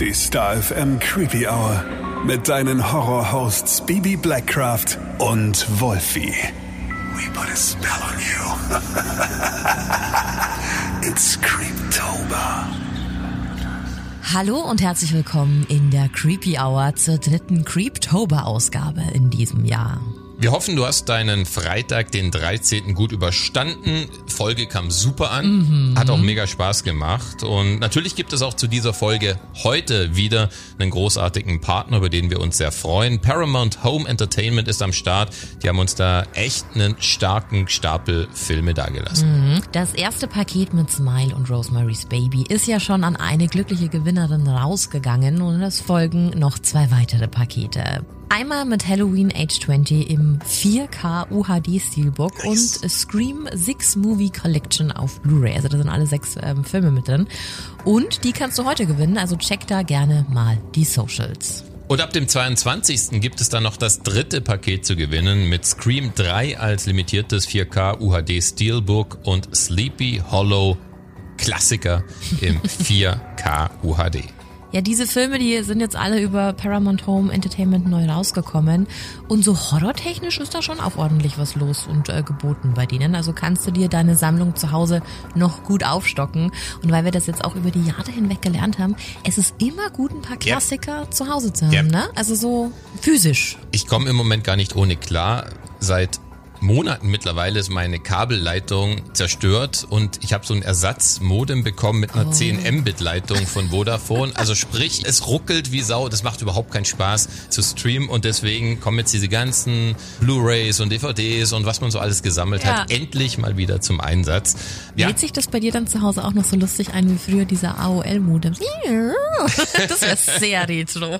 Die Star FM Creepy Hour. Mit deinen Horror-Hosts Bibi Blackcraft und Wolfie. We put a spell on you. It's Creeptober. Hallo und herzlich willkommen in der Creepy Hour zur dritten Creeptober-Ausgabe in diesem Jahr. Wir hoffen, du hast deinen Freitag, den 13. gut überstanden. Folge kam super an, mhm. hat auch mega Spaß gemacht. Und natürlich gibt es auch zu dieser Folge heute wieder einen großartigen Partner, über den wir uns sehr freuen. Paramount Home Entertainment ist am Start. Die haben uns da echt einen starken Stapel Filme dagelassen. Mhm. Das erste Paket mit Smile und Rosemary's Baby ist ja schon an eine glückliche Gewinnerin rausgegangen und es folgen noch zwei weitere Pakete. Einmal mit Halloween Age 20 im 4K UHD Steelbook nice. und Scream 6 Movie Collection auf Blu-ray. Also da sind alle sechs ähm, Filme mit drin. Und die kannst du heute gewinnen, also check da gerne mal die Socials. Und ab dem 22. gibt es dann noch das dritte Paket zu gewinnen mit Scream 3 als limitiertes 4K UHD Steelbook und Sleepy Hollow Klassiker im 4K UHD. Ja, diese Filme, die sind jetzt alle über Paramount Home Entertainment neu rausgekommen. Und so horrortechnisch ist da schon auch ordentlich was los und äh, geboten bei denen. Also kannst du dir deine Sammlung zu Hause noch gut aufstocken. Und weil wir das jetzt auch über die Jahre hinweg gelernt haben, es ist immer gut, ein paar Klassiker yep. zu Hause zu haben, yep. ne? Also so physisch. Ich komme im Moment gar nicht ohne klar. Seit Monaten mittlerweile ist meine Kabelleitung zerstört und ich habe so ein Ersatzmodem bekommen mit einer oh. 10 Mbit Leitung von Vodafone. Also sprich, es ruckelt wie Sau, das macht überhaupt keinen Spaß zu streamen und deswegen kommen jetzt diese ganzen Blu-rays und DVDs und was man so alles gesammelt ja. hat, endlich mal wieder zum Einsatz. Ja. Lädt sich das bei dir dann zu Hause auch noch so lustig ein wie früher dieser AOL-Modem? Das wäre sehr retro.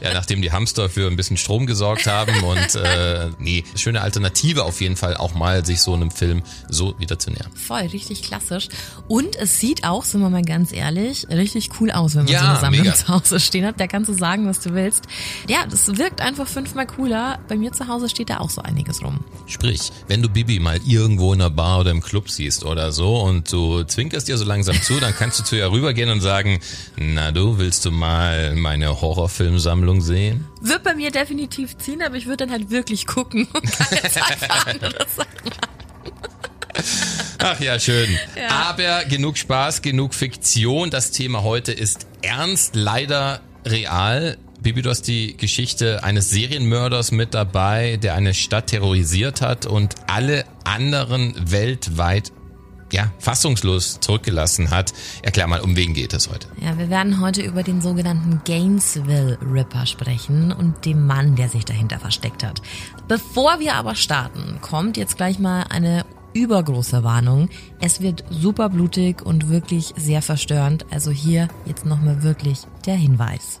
Ja, nachdem die Hamster für ein bisschen Strom gesorgt haben und äh, nee, schöne Alternative auf auf jeden Fall auch mal sich so einem Film so wieder zu nähern. Voll, richtig klassisch. Und es sieht auch, sind wir mal ganz ehrlich, richtig cool aus, wenn man ja, so eine Sammlung mega. zu Hause stehen hat. Da kannst du sagen, was du willst. Ja, das wirkt einfach fünfmal cooler. Bei mir zu Hause steht da auch so einiges rum. Sprich, wenn du Bibi mal irgendwo in der Bar oder im Club siehst oder so und du zwinkerst dir so langsam zu, dann kannst du zu ihr rübergehen und sagen, na du, willst du mal meine Horrorfilmsammlung sehen? Wird bei mir definitiv ziehen, aber ich würde dann halt wirklich gucken und keine Zeit Sachen Ach ja, schön. Ja. Aber genug Spaß, genug Fiktion. Das Thema heute ist ernst, leider real. Bibi, du hast die Geschichte eines Serienmörders mit dabei, der eine Stadt terrorisiert hat und alle anderen weltweit ja, fassungslos zurückgelassen hat. Erklär mal, um wen geht es heute? Ja, wir werden heute über den sogenannten Gainesville Ripper sprechen und den Mann, der sich dahinter versteckt hat. Bevor wir aber starten, kommt jetzt gleich mal eine übergroße Warnung. Es wird super blutig und wirklich sehr verstörend. Also hier jetzt nochmal wirklich der Hinweis.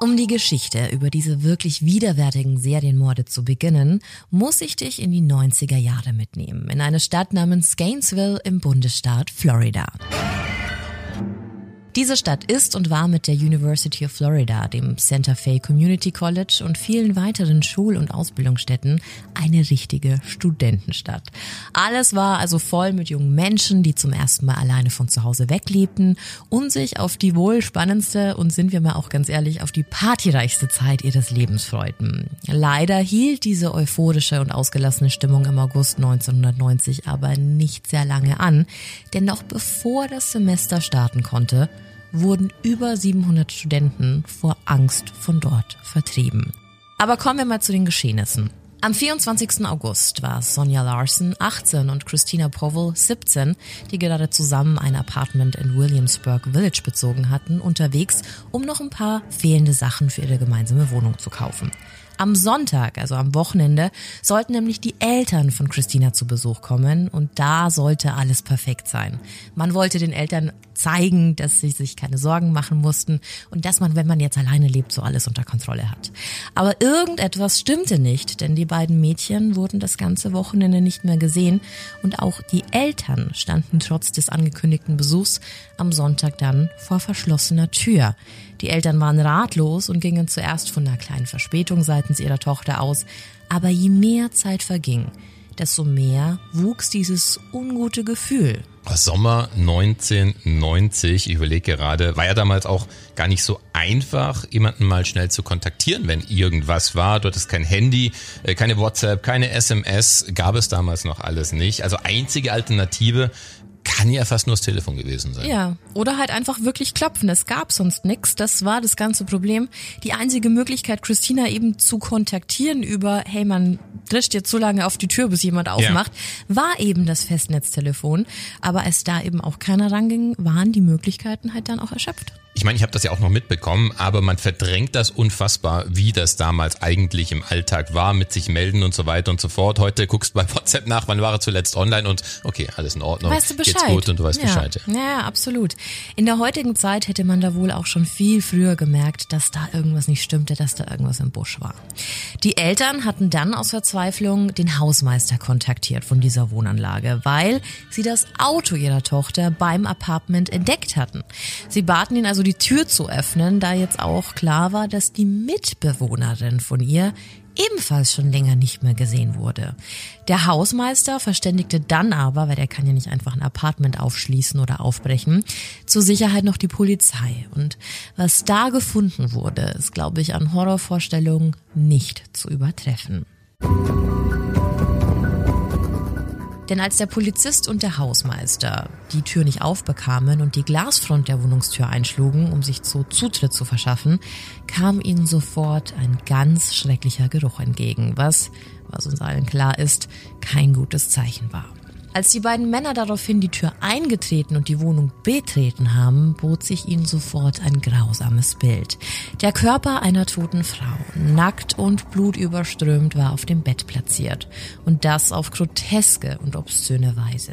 Um die Geschichte über diese wirklich widerwärtigen Serienmorde zu beginnen, muss ich dich in die 90er Jahre mitnehmen, in eine Stadt namens Gainesville im Bundesstaat Florida. Diese Stadt ist und war mit der University of Florida, dem Santa Fe Community College und vielen weiteren Schul- und Ausbildungsstätten eine richtige Studentenstadt. Alles war also voll mit jungen Menschen, die zum ersten Mal alleine von zu Hause weglebten und sich auf die wohl spannendste und sind wir mal auch ganz ehrlich, auf die partyreichste Zeit ihres Lebens freuten. Leider hielt diese euphorische und ausgelassene Stimmung im August 1990 aber nicht sehr lange an, denn noch bevor das Semester starten konnte, wurden über 700 Studenten vor Angst von dort vertrieben. Aber kommen wir mal zu den Geschehnissen. Am 24. August war Sonja Larson 18 und Christina Powell 17, die gerade zusammen ein Apartment in Williamsburg Village bezogen hatten, unterwegs, um noch ein paar fehlende Sachen für ihre gemeinsame Wohnung zu kaufen. Am Sonntag, also am Wochenende, sollten nämlich die Eltern von Christina zu Besuch kommen und da sollte alles perfekt sein. Man wollte den Eltern zeigen, dass sie sich keine Sorgen machen mussten und dass man, wenn man jetzt alleine lebt, so alles unter Kontrolle hat. Aber irgendetwas stimmte nicht, denn die beiden Mädchen wurden das ganze Wochenende nicht mehr gesehen und auch die Eltern standen trotz des angekündigten Besuchs am Sonntag dann vor verschlossener Tür. Die Eltern waren ratlos und gingen zuerst von einer kleinen Verspätung seitens ihrer Tochter aus, aber je mehr Zeit verging, desto mehr wuchs dieses ungute Gefühl. Sommer 1990, ich überlege gerade, war ja damals auch gar nicht so einfach, jemanden mal schnell zu kontaktieren, wenn irgendwas war. Du hattest kein Handy, äh, keine WhatsApp, keine SMS, gab es damals noch alles nicht. Also einzige Alternative kann ja fast nur das Telefon gewesen sein. Ja, oder halt einfach wirklich klopfen. Es gab sonst nichts. Das war das ganze Problem. Die einzige Möglichkeit, Christina eben zu kontaktieren über, hey, man drischt jetzt so lange auf die Tür, bis jemand aufmacht, ja. war eben das Festnetztelefon. Aber als da eben auch keiner ranging, waren die Möglichkeiten halt dann auch erschöpft. Ich meine, ich habe das ja auch noch mitbekommen, aber man verdrängt das unfassbar, wie das damals eigentlich im Alltag war, mit sich melden und so weiter und so fort. Heute guckst du bei WhatsApp nach, wann war er zuletzt online und okay, alles in Ordnung. Weißt du Bescheid. Geht's gut und du weißt ja. Bescheid. Ja. ja, absolut. In der heutigen Zeit hätte man da wohl auch schon viel früher gemerkt, dass da irgendwas nicht stimmte, dass da irgendwas im Busch war. Die Eltern hatten dann aus Verzweiflung den Hausmeister kontaktiert von dieser Wohnanlage, weil sie das Auto ihrer Tochter beim Apartment entdeckt hatten. Sie baten ihn also die Tür zu öffnen, da jetzt auch klar war, dass die Mitbewohnerin von ihr ebenfalls schon länger nicht mehr gesehen wurde. Der Hausmeister verständigte dann aber, weil der kann ja nicht einfach ein Apartment aufschließen oder aufbrechen, zur Sicherheit noch die Polizei. Und was da gefunden wurde, ist, glaube ich, an Horrorvorstellungen nicht zu übertreffen. Denn als der Polizist und der Hausmeister die Tür nicht aufbekamen und die Glasfront der Wohnungstür einschlugen, um sich so Zutritt zu verschaffen, kam ihnen sofort ein ganz schrecklicher Geruch entgegen, was, was uns allen klar ist, kein gutes Zeichen war. Als die beiden Männer daraufhin die Tür eingetreten und die Wohnung betreten haben, bot sich ihnen sofort ein grausames Bild. Der Körper einer toten Frau, nackt und blutüberströmt, war auf dem Bett platziert. Und das auf groteske und obszöne Weise.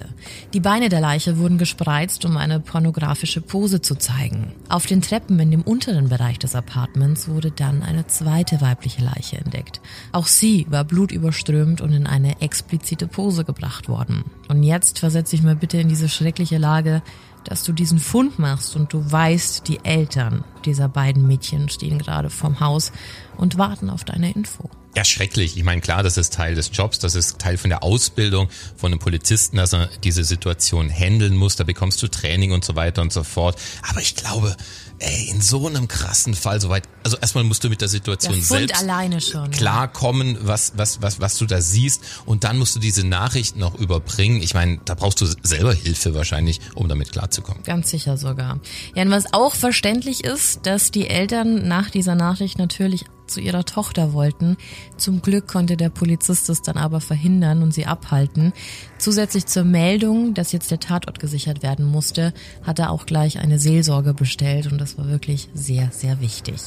Die Beine der Leiche wurden gespreizt, um eine pornografische Pose zu zeigen. Auf den Treppen in dem unteren Bereich des Apartments wurde dann eine zweite weibliche Leiche entdeckt. Auch sie war blutüberströmt und in eine explizite Pose gebracht worden. Und jetzt versetze ich mal bitte in diese schreckliche Lage, dass du diesen Fund machst und du weißt, die Eltern dieser beiden Mädchen stehen gerade vorm Haus und warten auf deine Info. Ja, schrecklich. Ich meine, klar, das ist Teil des Jobs, das ist Teil von der Ausbildung von einem Polizisten, dass er diese Situation handeln muss. Da bekommst du Training und so weiter und so fort. Aber ich glaube, ey, in so einem krassen Fall soweit, also erstmal musst du mit der Situation der selbst alleine schon, klarkommen, was, was, was, was du da siehst und dann musst du diese Nachricht noch überbringen. Ich meine, da brauchst du selber Hilfe wahrscheinlich, um damit klarzukommen. Ganz sicher sogar. Ja, und was auch verständlich ist, dass die Eltern nach dieser Nachricht natürlich zu ihrer Tochter wollten. Zum Glück konnte der Polizist es dann aber verhindern und sie abhalten. Zusätzlich zur Meldung, dass jetzt der Tatort gesichert werden musste, hat er auch gleich eine Seelsorge bestellt und das war wirklich sehr, sehr wichtig.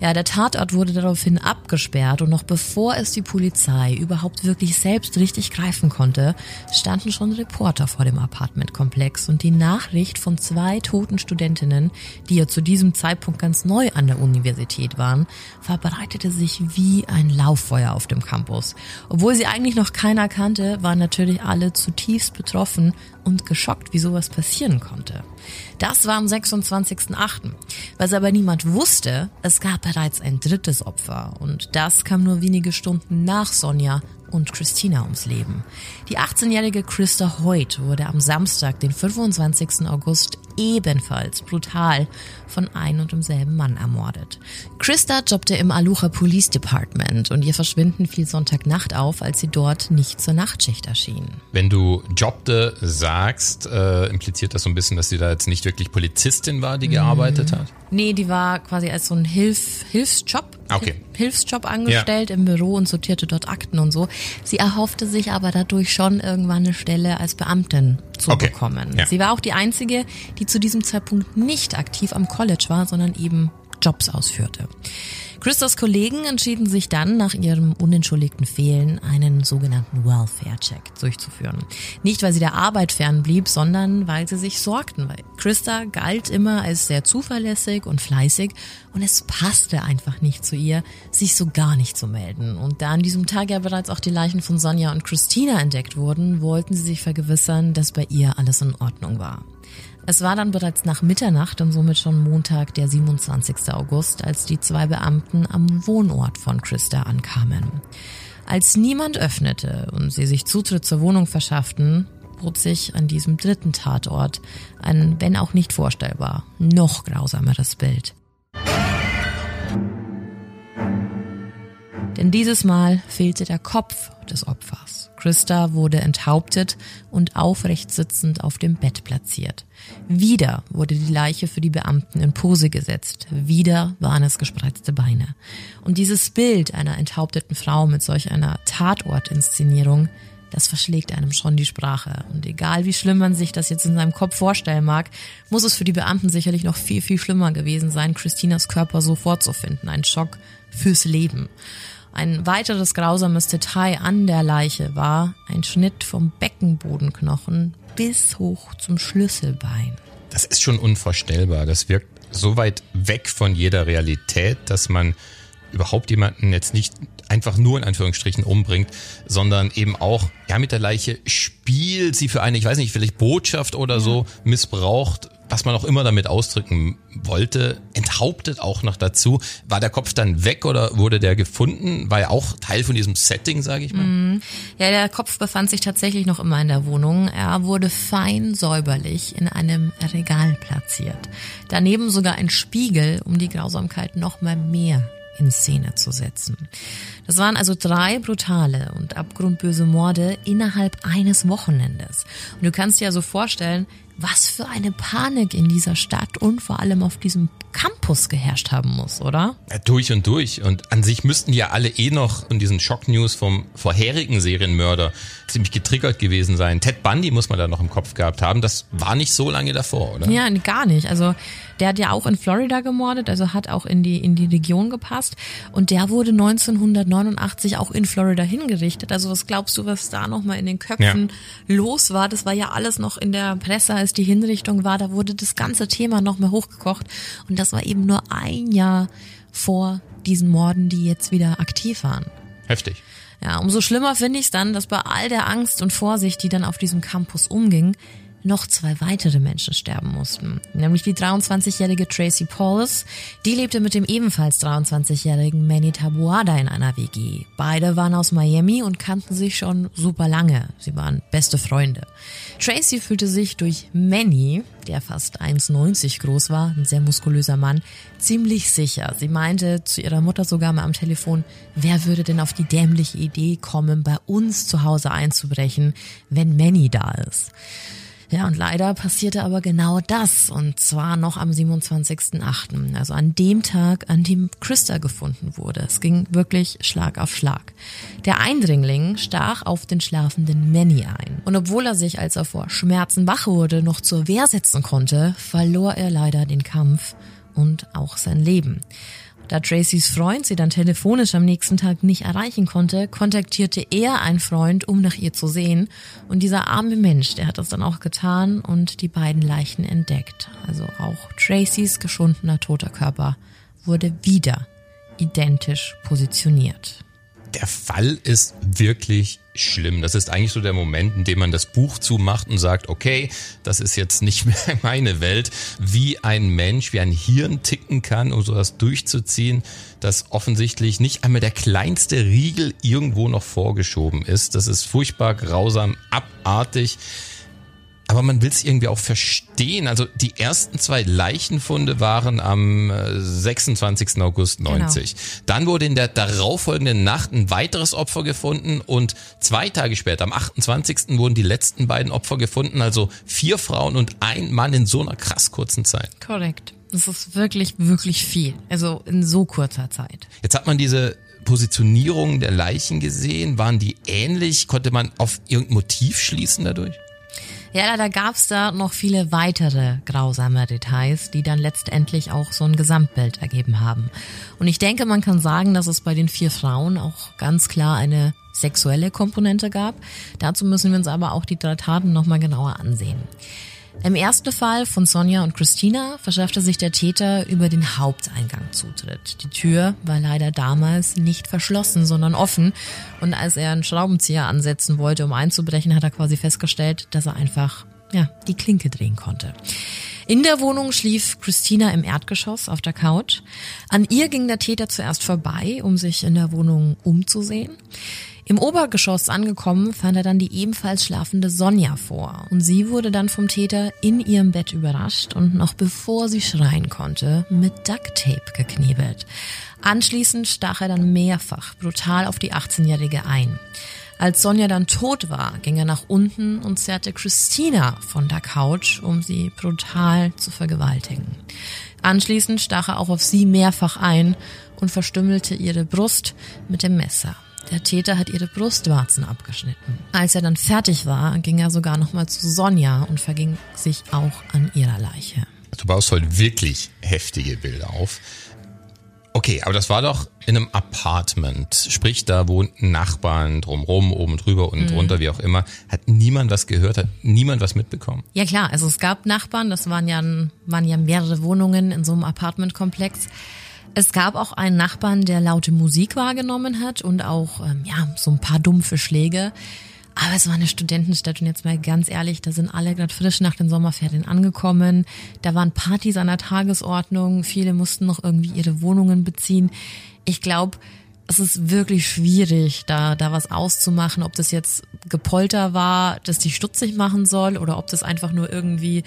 Ja, der Tatort wurde daraufhin abgesperrt und noch bevor es die Polizei überhaupt wirklich selbst richtig greifen konnte, standen schon Reporter vor dem Apartmentkomplex und die Nachricht von zwei toten Studentinnen, die ja zu diesem Zeitpunkt ganz neu an der Universität waren, verbreitete sich wie ein Lauffeuer auf dem Campus. Obwohl sie eigentlich noch keiner kannte, waren natürlich alle zutiefst betroffen und geschockt, wie sowas passieren konnte. Das war am 26.08. Was aber niemand wusste, es gab bereits ein drittes Opfer und das kam nur wenige Stunden nach Sonja und Christina ums Leben. Die 18-jährige Christa Hoyt wurde am Samstag, den 25. August, ebenfalls brutal von ein und demselben Mann ermordet. Christa jobbte im Alucha Police Department und ihr Verschwinden fiel Sonntagnacht auf, als sie dort nicht zur Nachtschicht erschien. Wenn du jobbte sagst, äh, impliziert das so ein bisschen, dass sie da jetzt nicht wirklich Polizistin war, die gearbeitet hat? Nee, die war quasi als so ein Hilf Hilfsjob, Okay. Hilfsjob angestellt im Büro und sortierte dort Akten und so. Sie erhoffte sich aber dadurch schon irgendwann eine Stelle als Beamtin zu Okay. bekommen. Ja. Sie war auch die einzige, die zu diesem Zeitpunkt nicht aktiv am College war, sondern eben Jobs ausführte. Christas Kollegen entschieden sich dann, nach ihrem unentschuldigten Fehlen einen sogenannten Welfare-Check durchzuführen. Nicht, weil sie der Arbeit fernblieb, sondern weil sie sich sorgten, weil Christa galt immer als sehr zuverlässig und fleißig und es passte einfach nicht zu ihr, sich so gar nicht zu melden. Und da an diesem Tag ja bereits auch die Leichen von Sonja und Christina entdeckt wurden, wollten sie sich vergewissern, dass bei ihr alles in Ordnung war. Es war dann bereits nach Mitternacht und somit schon Montag, der 27. August, als die zwei Beamten am Wohnort von Christa ankamen. Als niemand öffnete und sie sich Zutritt zur Wohnung verschafften, bot sich an diesem dritten Tatort ein, wenn auch nicht vorstellbar, noch grausameres Bild. Denn dieses Mal fehlte der Kopf des Opfers. Christa wurde enthauptet und aufrecht sitzend auf dem Bett platziert. Wieder wurde die Leiche für die Beamten in Pose gesetzt. Wieder waren es gespreizte Beine. Und dieses Bild einer enthaupteten Frau mit solch einer Tatortinszenierung, das verschlägt einem schon die Sprache. Und egal wie schlimm man sich das jetzt in seinem Kopf vorstellen mag, muss es für die Beamten sicherlich noch viel, viel schlimmer gewesen sein, Christinas Körper so vorzufinden. Ein Schock fürs Leben. Ein weiteres grausames Detail an der Leiche war ein Schnitt vom Beckenbodenknochen bis hoch zum Schlüsselbein. Das ist schon unvorstellbar. Das wirkt so weit weg von jeder Realität, dass man überhaupt jemanden jetzt nicht einfach nur in Anführungsstrichen umbringt, sondern eben auch ja mit der Leiche spielt, sie für eine, ich weiß nicht, vielleicht Botschaft oder so missbraucht, was man auch immer damit ausdrücken wollte, enthauptet auch noch dazu. War der Kopf dann weg oder wurde der gefunden? War ja auch Teil von diesem Setting, sage ich mal. Mm. Ja, der Kopf befand sich tatsächlich noch immer in der Wohnung. Er wurde fein säuberlich in einem Regal platziert. Daneben sogar ein Spiegel, um die Grausamkeit noch mal mehr in Szene zu setzen. Das waren also drei brutale und abgrundböse Morde innerhalb eines Wochenendes. Und du kannst dir also vorstellen, was für eine Panik in dieser Stadt und vor allem auf diesem Campus geherrscht haben muss, oder? Ja, durch und durch. Und an sich müssten ja alle eh noch von diesen Schocknews vom vorherigen Serienmörder ziemlich getriggert gewesen sein. Ted Bundy muss man da noch im Kopf gehabt haben. Das war nicht so lange davor, oder? Ja, gar nicht. Also der hat ja auch in Florida gemordet, also hat auch in die, in die Region gepasst. Und der wurde 1989 auch in Florida hingerichtet. Also was glaubst du, was da nochmal in den Köpfen ja. los war? Das war ja alles noch in der Presse, als die Hinrichtung war. Da wurde das ganze Thema nochmal hochgekocht. Und das war eben nur ein Jahr vor diesen Morden, die jetzt wieder aktiv waren. Heftig. Ja, umso schlimmer finde ich es dann, dass bei all der Angst und Vorsicht, die dann auf diesem Campus umging, noch zwei weitere Menschen sterben mussten. Nämlich die 23-jährige Tracy Pauls. Die lebte mit dem ebenfalls 23-jährigen Manny Tabuada in einer WG. Beide waren aus Miami und kannten sich schon super lange. Sie waren beste Freunde. Tracy fühlte sich durch Manny, der fast 1,90 groß war, ein sehr muskulöser Mann, ziemlich sicher. Sie meinte zu ihrer Mutter sogar mal am Telefon, wer würde denn auf die dämliche Idee kommen, bei uns zu Hause einzubrechen, wenn Manny da ist? Ja, und leider passierte aber genau das, und zwar noch am 27.8., also an dem Tag, an dem Christa gefunden wurde. Es ging wirklich Schlag auf Schlag. Der Eindringling stach auf den schlafenden Manny ein. Und obwohl er sich, als er vor Schmerzen wach wurde, noch zur Wehr setzen konnte, verlor er leider den Kampf und auch sein Leben. Da Tracys Freund sie dann telefonisch am nächsten Tag nicht erreichen konnte, kontaktierte er einen Freund, um nach ihr zu sehen. Und dieser arme Mensch, der hat das dann auch getan und die beiden Leichen entdeckt. Also auch Tracys geschundener toter Körper wurde wieder identisch positioniert der Fall ist wirklich schlimm. Das ist eigentlich so der Moment, in dem man das Buch zumacht und sagt, okay, das ist jetzt nicht mehr meine Welt, wie ein Mensch, wie ein Hirn ticken kann, um sowas durchzuziehen, dass offensichtlich nicht einmal der kleinste Riegel irgendwo noch vorgeschoben ist. Das ist furchtbar grausam, abartig aber man will es irgendwie auch verstehen. Also die ersten zwei Leichenfunde waren am 26. Äh, August 90. Genau. Dann wurde in der darauffolgenden Nacht ein weiteres Opfer gefunden und zwei Tage später, am 28. wurden die letzten beiden Opfer gefunden. Also vier Frauen und ein Mann in so einer krass kurzen Zeit. Korrekt. Das ist wirklich, wirklich viel. Also in so kurzer Zeit. Jetzt hat man diese Positionierung der Leichen gesehen. Waren die ähnlich? Konnte man auf irgendein Motiv schließen dadurch? Ja, leider gab's da noch viele weitere grausame Details, die dann letztendlich auch so ein Gesamtbild ergeben haben. Und ich denke, man kann sagen, dass es bei den vier Frauen auch ganz klar eine sexuelle Komponente gab. Dazu müssen wir uns aber auch die drei Taten nochmal genauer ansehen. Im ersten Fall von Sonja und Christina verschaffte sich der Täter über den Haupteingang Zutritt. Die Tür war leider damals nicht verschlossen, sondern offen. Und als er einen Schraubenzieher ansetzen wollte, um einzubrechen, hat er quasi festgestellt, dass er einfach, ja, die Klinke drehen konnte. In der Wohnung schlief Christina im Erdgeschoss auf der Couch. An ihr ging der Täter zuerst vorbei, um sich in der Wohnung umzusehen. Im Obergeschoss angekommen, fand er dann die ebenfalls schlafende Sonja vor. Und sie wurde dann vom Täter in ihrem Bett überrascht und noch bevor sie schreien konnte, mit Ducktape geknebelt. Anschließend stach er dann mehrfach brutal auf die 18-Jährige ein. Als Sonja dann tot war, ging er nach unten und zerrte Christina von der Couch, um sie brutal zu vergewaltigen. Anschließend stach er auch auf sie mehrfach ein und verstümmelte ihre Brust mit dem Messer. Der Täter hat ihre Brustwarzen abgeschnitten. Als er dann fertig war, ging er sogar nochmal zu Sonja und verging sich auch an ihrer Leiche. Du baust heute wirklich heftige Bilder auf. Okay, aber das war doch in einem Apartment. Sprich, da wohnten Nachbarn drumrum, oben drüber und mhm. drunter, wie auch immer. Hat niemand was gehört? Hat niemand was mitbekommen? Ja klar, also es gab Nachbarn, das waren ja, waren ja mehrere Wohnungen in so einem Apartmentkomplex. Es gab auch einen Nachbarn, der laute Musik wahrgenommen hat und auch ähm, ja so ein paar dumpfe Schläge. Aber es war eine Studentenstadt und jetzt mal ganz ehrlich, da sind alle gerade frisch nach den Sommerferien angekommen. Da waren Partys an der Tagesordnung. Viele mussten noch irgendwie ihre Wohnungen beziehen. Ich glaube, es ist wirklich schwierig, da, da was auszumachen, ob das jetzt Gepolter war, das die stutzig machen soll oder ob das einfach nur irgendwie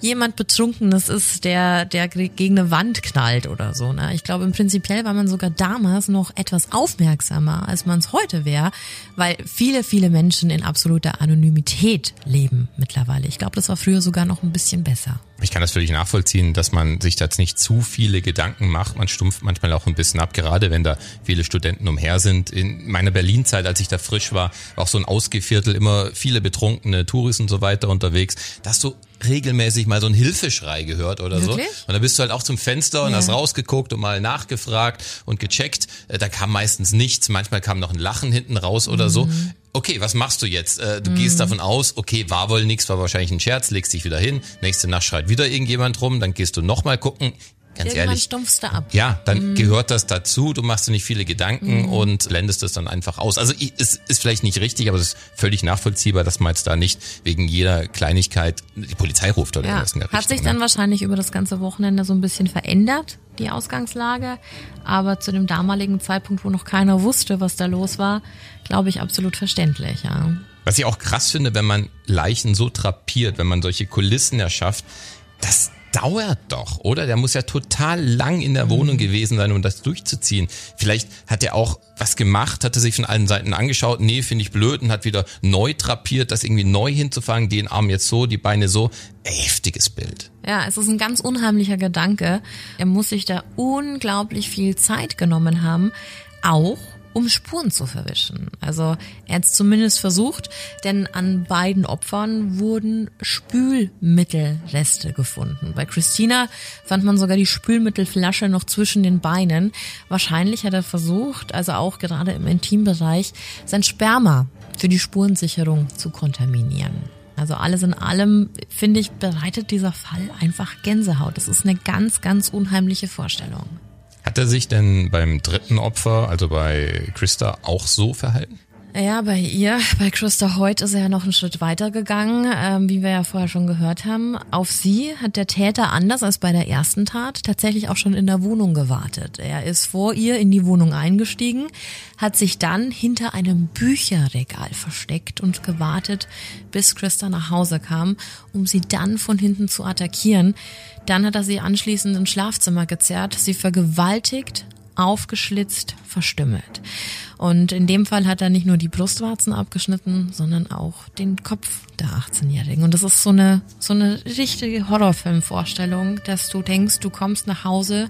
jemand Betrunkenes ist, der, der gegen eine Wand knallt oder so. Ne? Ich glaube, im Prinzipiell war man sogar damals noch etwas aufmerksamer, als man es heute wäre, weil viele, viele Menschen in absoluter Anonymität leben mittlerweile. Ich glaube, das war früher sogar noch ein bisschen besser. Ich kann das völlig nachvollziehen, dass man sich jetzt nicht zu viele Gedanken macht. Man stumpft manchmal auch ein bisschen ab, gerade wenn da viele Studenten umher sind. In meiner Berlin-Zeit, als ich da frisch war, war auch so ein Ausgeviertel, immer viele betrunkene Touristen und so weiter unterwegs. Da hast du regelmäßig mal so ein Hilfeschrei gehört oder Wirklich? so. Und da bist du halt auch zum Fenster und ja. hast rausgeguckt und mal nachgefragt und gecheckt. Äh, da kam meistens nichts. Manchmal kam noch ein Lachen hinten raus oder mhm. so. Okay, was machst du jetzt? Äh, du mhm. gehst davon aus, okay, war wohl nichts, war wahrscheinlich ein Scherz, legst dich wieder hin. Nächste Nacht schreit wieder irgendjemand rum, dann gehst du nochmal gucken. Ganz Irgendwann ehrlich. stumpfst du ab. Ja, dann mhm. gehört das dazu. Du machst dir nicht viele Gedanken mhm. und blendest es dann einfach aus. Also es ist vielleicht nicht richtig, aber es ist völlig nachvollziehbar, dass man jetzt da nicht wegen jeder Kleinigkeit die Polizei ruft oder ja. irgendwas in der Hat sich dann ne? wahrscheinlich über das ganze Wochenende so ein bisschen verändert, die Ausgangslage. Aber zu dem damaligen Zeitpunkt, wo noch keiner wusste, was da los war, glaube ich, absolut verständlich, ja. Was ich auch krass finde, wenn man Leichen so trapiert, wenn man solche Kulissen erschafft, das dauert doch, oder? Der muss ja total lang in der Wohnung mhm. gewesen sein, um das durchzuziehen. Vielleicht hat er auch was gemacht, hat er sich von allen Seiten angeschaut, nee, finde ich blöd und hat wieder neu trapiert, das irgendwie neu hinzufangen, den Arm jetzt so, die Beine so. Heftiges Bild. Ja, es ist ein ganz unheimlicher Gedanke. Er muss sich da unglaublich viel Zeit genommen haben, auch um Spuren zu verwischen. Also er hat es zumindest versucht, denn an beiden Opfern wurden Spülmittelreste gefunden. Bei Christina fand man sogar die Spülmittelflasche noch zwischen den Beinen. Wahrscheinlich hat er versucht, also auch gerade im Intimbereich, sein Sperma für die Spurensicherung zu kontaminieren. Also alles in allem, finde ich, bereitet dieser Fall einfach Gänsehaut. Das ist eine ganz, ganz unheimliche Vorstellung. Hat er sich denn beim dritten Opfer, also bei Christa, auch so verhalten? Ja, bei ihr, bei Christa Hoyt ist er ja noch einen Schritt weiter gegangen, ähm, wie wir ja vorher schon gehört haben. Auf sie hat der Täter anders als bei der ersten Tat tatsächlich auch schon in der Wohnung gewartet. Er ist vor ihr in die Wohnung eingestiegen, hat sich dann hinter einem Bücherregal versteckt und gewartet, bis Christa nach Hause kam, um sie dann von hinten zu attackieren. Dann hat er sie anschließend ins Schlafzimmer gezerrt, sie vergewaltigt, aufgeschlitzt, verstümmelt. Und in dem Fall hat er nicht nur die Brustwarzen abgeschnitten, sondern auch den Kopf der 18-Jährigen. Und das ist so eine, so eine richtige Horrorfilmvorstellung, dass du denkst, du kommst nach Hause,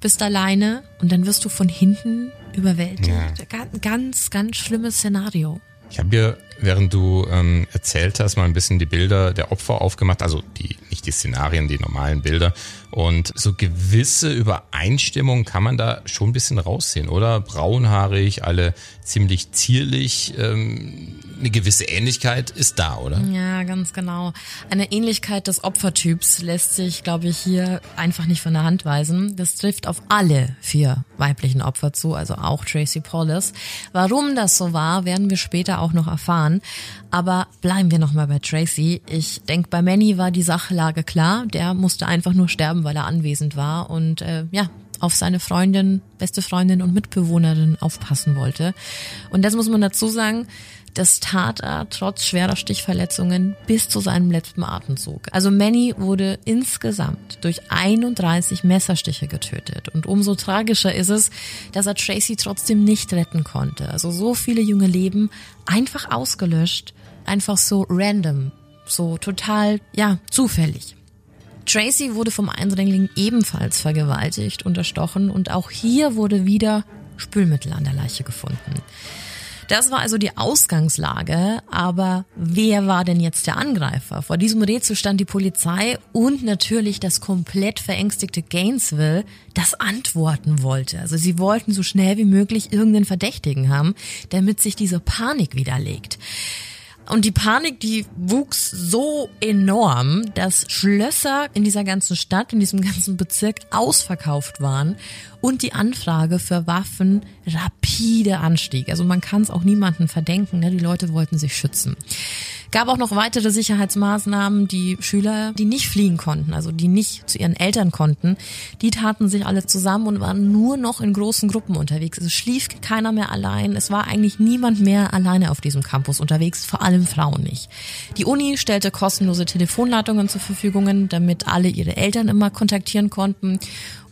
bist alleine und dann wirst du von hinten überwältigt. Ja. Ganz, ganz schlimmes Szenario. Ich habe hier, während du ähm, erzählt hast, mal ein bisschen die Bilder der Opfer aufgemacht, also die nicht die Szenarien, die normalen Bilder. Und so gewisse Übereinstimmung kann man da schon ein bisschen raussehen, oder? Braunhaarig, alle ziemlich zierlich. Ähm, eine gewisse Ähnlichkeit ist da, oder? Ja, ganz genau. Eine Ähnlichkeit des Opfertyps lässt sich, glaube ich, hier einfach nicht von der Hand weisen. Das trifft auf alle vier weiblichen Opfer zu, also auch Tracy Paulus. Warum das so war, werden wir später auch noch erfahren. Aber bleiben wir nochmal bei Tracy. Ich denke, bei Manny war die Sachlage klar. Der musste einfach nur sterben, weil er anwesend war und äh, ja, auf seine Freundin, beste Freundin und Mitbewohnerin aufpassen wollte. Und das muss man dazu sagen, das tat er trotz schwerer Stichverletzungen bis zu seinem letzten Atemzug. Also Manny wurde insgesamt durch 31 Messerstiche getötet. Und umso tragischer ist es, dass er Tracy trotzdem nicht retten konnte. Also so viele junge Leben einfach ausgelöscht, einfach so random, so total, ja, zufällig. Tracy wurde vom Eindringling ebenfalls vergewaltigt und erstochen und auch hier wurde wieder Spülmittel an der Leiche gefunden. Das war also die Ausgangslage, aber wer war denn jetzt der Angreifer? Vor diesem Rätsel stand die Polizei und natürlich das komplett verängstigte Gainesville, das antworten wollte. Also sie wollten so schnell wie möglich irgendeinen Verdächtigen haben, damit sich diese Panik widerlegt. Und die Panik, die wuchs so enorm, dass Schlösser in dieser ganzen Stadt, in diesem ganzen Bezirk ausverkauft waren und die Anfrage für Waffen rapide anstieg. Also man kann es auch niemanden verdenken, ne? die Leute wollten sich schützen. Gab auch noch weitere Sicherheitsmaßnahmen. Die Schüler, die nicht fliehen konnten, also die nicht zu ihren Eltern konnten, die taten sich alle zusammen und waren nur noch in großen Gruppen unterwegs. Es schlief keiner mehr allein. Es war eigentlich niemand mehr alleine auf diesem Campus unterwegs, vor allem Frauen nicht. Die Uni stellte kostenlose Telefonleitungen zur Verfügung, damit alle ihre Eltern immer kontaktieren konnten.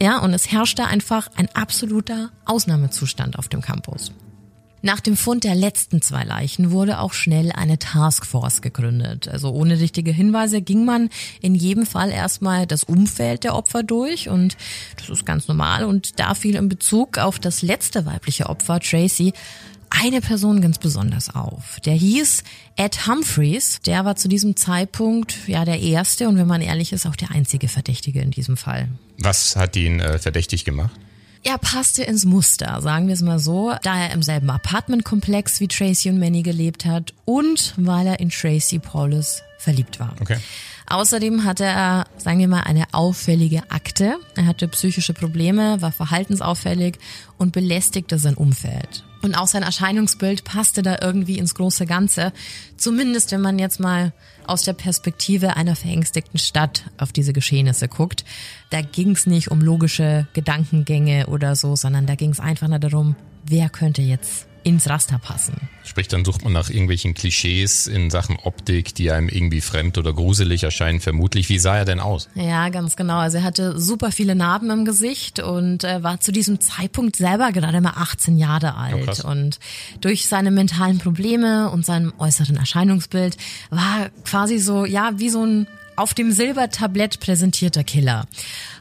Ja, und es herrschte einfach ein absoluter Ausnahmezustand auf dem Campus. Nach dem Fund der letzten zwei Leichen wurde auch schnell eine Taskforce gegründet. Also ohne richtige Hinweise ging man in jedem Fall erstmal das Umfeld der Opfer durch und das ist ganz normal und da fiel in Bezug auf das letzte weibliche Opfer, Tracy, eine Person ganz besonders auf. Der hieß Ed Humphreys. Der war zu diesem Zeitpunkt ja der erste und wenn man ehrlich ist, auch der einzige Verdächtige in diesem Fall. Was hat ihn äh, verdächtig gemacht? Er passte ins Muster, sagen wir es mal so, da er im selben Apartmentkomplex wie Tracy und Manny gelebt hat und weil er in Tracy Paulus verliebt war. Okay. Außerdem hatte er, sagen wir mal, eine auffällige Akte. Er hatte psychische Probleme, war verhaltensauffällig und belästigte sein Umfeld. Und auch sein Erscheinungsbild passte da irgendwie ins große Ganze. Zumindest wenn man jetzt mal aus der Perspektive einer verängstigten Stadt auf diese Geschehnisse guckt. Da ging es nicht um logische Gedankengänge oder so, sondern da ging es einfach nur darum, wer könnte jetzt ins Raster passen. Sprich, dann sucht man nach irgendwelchen Klischees in Sachen Optik, die einem irgendwie fremd oder gruselig erscheinen, vermutlich. Wie sah er denn aus? Ja, ganz genau. Also er hatte super viele Narben im Gesicht und äh, war zu diesem Zeitpunkt selber gerade mal 18 Jahre alt. Ja, und durch seine mentalen Probleme und seinem äußeren Erscheinungsbild war quasi so, ja, wie so ein auf dem Silbertablett präsentierter Killer.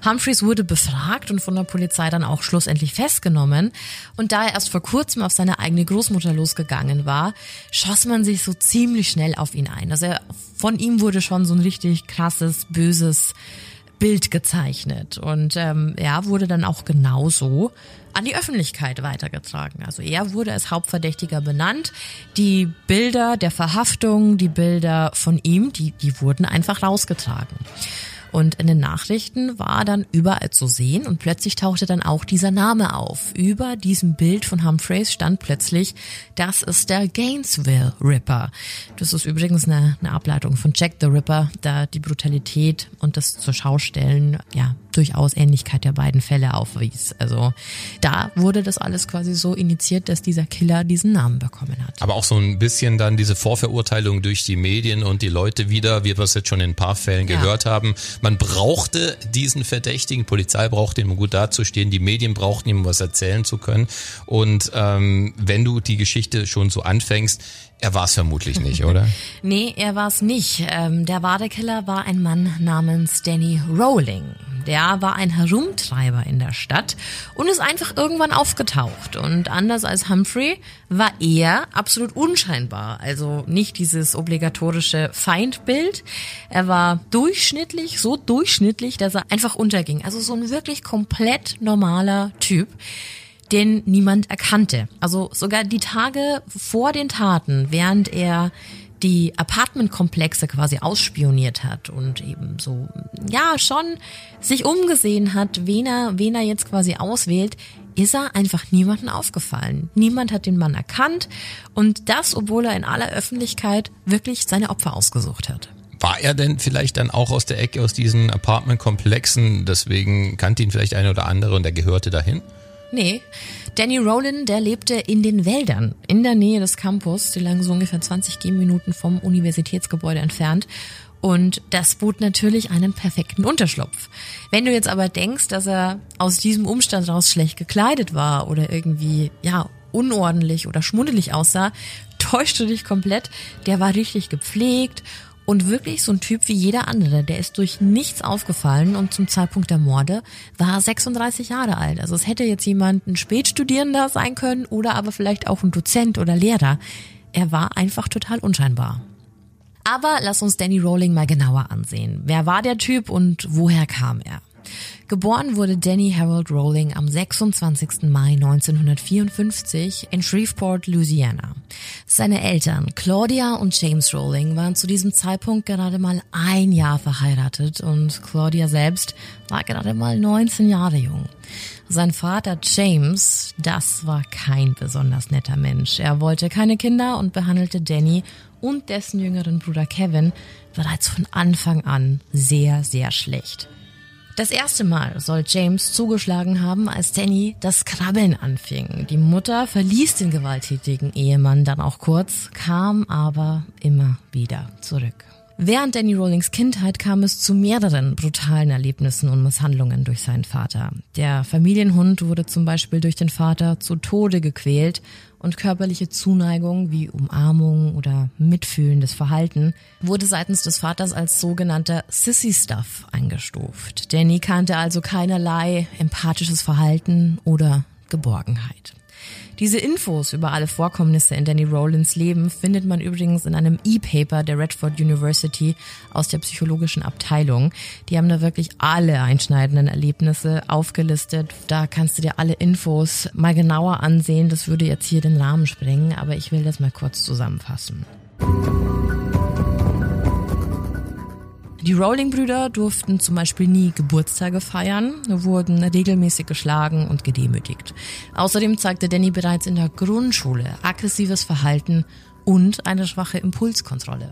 Humphreys wurde befragt und von der Polizei dann auch schlussendlich festgenommen. Und da er erst vor kurzem auf seine eigene Großmutter losgegangen war, schoss man sich so ziemlich schnell auf ihn ein. Also er, von ihm wurde schon so ein richtig krasses, böses Bild gezeichnet. Und ähm, er wurde dann auch genauso an die Öffentlichkeit weitergetragen. Also er wurde als Hauptverdächtiger benannt. Die Bilder der Verhaftung, die Bilder von ihm, die, die wurden einfach rausgetragen. Und in den Nachrichten war dann überall zu sehen und plötzlich tauchte dann auch dieser Name auf. Über diesem Bild von Humphreys stand plötzlich, das ist der Gainesville Ripper. Das ist übrigens eine, eine Ableitung von Jack the Ripper, da die Brutalität und das zur Schaustellen, ja, durchaus Ähnlichkeit der beiden Fälle aufwies. Also da wurde das alles quasi so initiiert, dass dieser Killer diesen Namen bekommen hat. Aber auch so ein bisschen dann diese Vorverurteilung durch die Medien und die Leute wieder, wie wir es jetzt schon in ein paar Fällen ja. gehört haben. Man brauchte diesen Verdächtigen, Polizei brauchte ihn, um gut dazustehen, die Medien brauchten ihn, um was erzählen zu können. Und ähm, wenn du die Geschichte schon so anfängst, er war es vermutlich nicht, oder? nee, er war es nicht. Ähm, der Wadekiller war ein Mann namens Danny Rowling. Der war ein Herumtreiber in der Stadt und ist einfach irgendwann aufgetaucht. Und anders als Humphrey war er absolut unscheinbar. Also nicht dieses obligatorische Feindbild. Er war durchschnittlich, so durchschnittlich, dass er einfach unterging. Also so ein wirklich komplett normaler Typ den niemand erkannte. Also sogar die Tage vor den Taten, während er die Apartmentkomplexe quasi ausspioniert hat und eben so, ja, schon sich umgesehen hat, wen er, wen er jetzt quasi auswählt, ist er einfach niemanden aufgefallen. Niemand hat den Mann erkannt und das, obwohl er in aller Öffentlichkeit wirklich seine Opfer ausgesucht hat. War er denn vielleicht dann auch aus der Ecke aus diesen Apartmentkomplexen, deswegen kannte ihn vielleicht eine oder andere und er gehörte dahin? Nee. Danny Rowland, der lebte in den Wäldern in der Nähe des Campus. Die lagen so ungefähr 20 Gehminuten vom Universitätsgebäude entfernt. Und das bot natürlich einen perfekten Unterschlupf. Wenn du jetzt aber denkst, dass er aus diesem Umstand raus schlecht gekleidet war oder irgendwie, ja, unordentlich oder schmuddelig aussah, täuscht du dich komplett. Der war richtig gepflegt und wirklich so ein Typ wie jeder andere, der ist durch nichts aufgefallen und zum Zeitpunkt der Morde war er 36 Jahre alt. Also es hätte jetzt jemand ein Spätstudierender sein können oder aber vielleicht auch ein Dozent oder Lehrer. Er war einfach total unscheinbar. Aber lass uns Danny Rowling mal genauer ansehen. Wer war der Typ und woher kam er? Geboren wurde Danny Harold Rowling am 26. Mai 1954 in Shreveport, Louisiana. Seine Eltern Claudia und James Rowling waren zu diesem Zeitpunkt gerade mal ein Jahr verheiratet und Claudia selbst war gerade mal 19 Jahre jung. Sein Vater James, das war kein besonders netter Mensch. Er wollte keine Kinder und behandelte Danny und dessen jüngeren Bruder Kevin bereits von Anfang an sehr, sehr schlecht. Das erste Mal soll James zugeschlagen haben, als Danny das Krabbeln anfing. Die Mutter verließ den gewalttätigen Ehemann dann auch kurz, kam aber immer wieder zurück. Während Danny Rowlings Kindheit kam es zu mehreren brutalen Erlebnissen und Misshandlungen durch seinen Vater. Der Familienhund wurde zum Beispiel durch den Vater zu Tode gequält und körperliche Zuneigung wie Umarmung oder mitfühlendes Verhalten wurde seitens des Vaters als sogenannter Sissy Stuff eingestuft. Danny kannte also keinerlei empathisches Verhalten oder Geborgenheit. Diese Infos über alle Vorkommnisse in Danny Rowlands Leben findet man übrigens in einem E-Paper der Redford University aus der psychologischen Abteilung. Die haben da wirklich alle einschneidenden Erlebnisse aufgelistet. Da kannst du dir alle Infos mal genauer ansehen. Das würde jetzt hier den Rahmen sprengen, aber ich will das mal kurz zusammenfassen. Die Rowling-Brüder durften zum Beispiel nie Geburtstage feiern, wurden regelmäßig geschlagen und gedemütigt. Außerdem zeigte Danny bereits in der Grundschule aggressives Verhalten und eine schwache Impulskontrolle.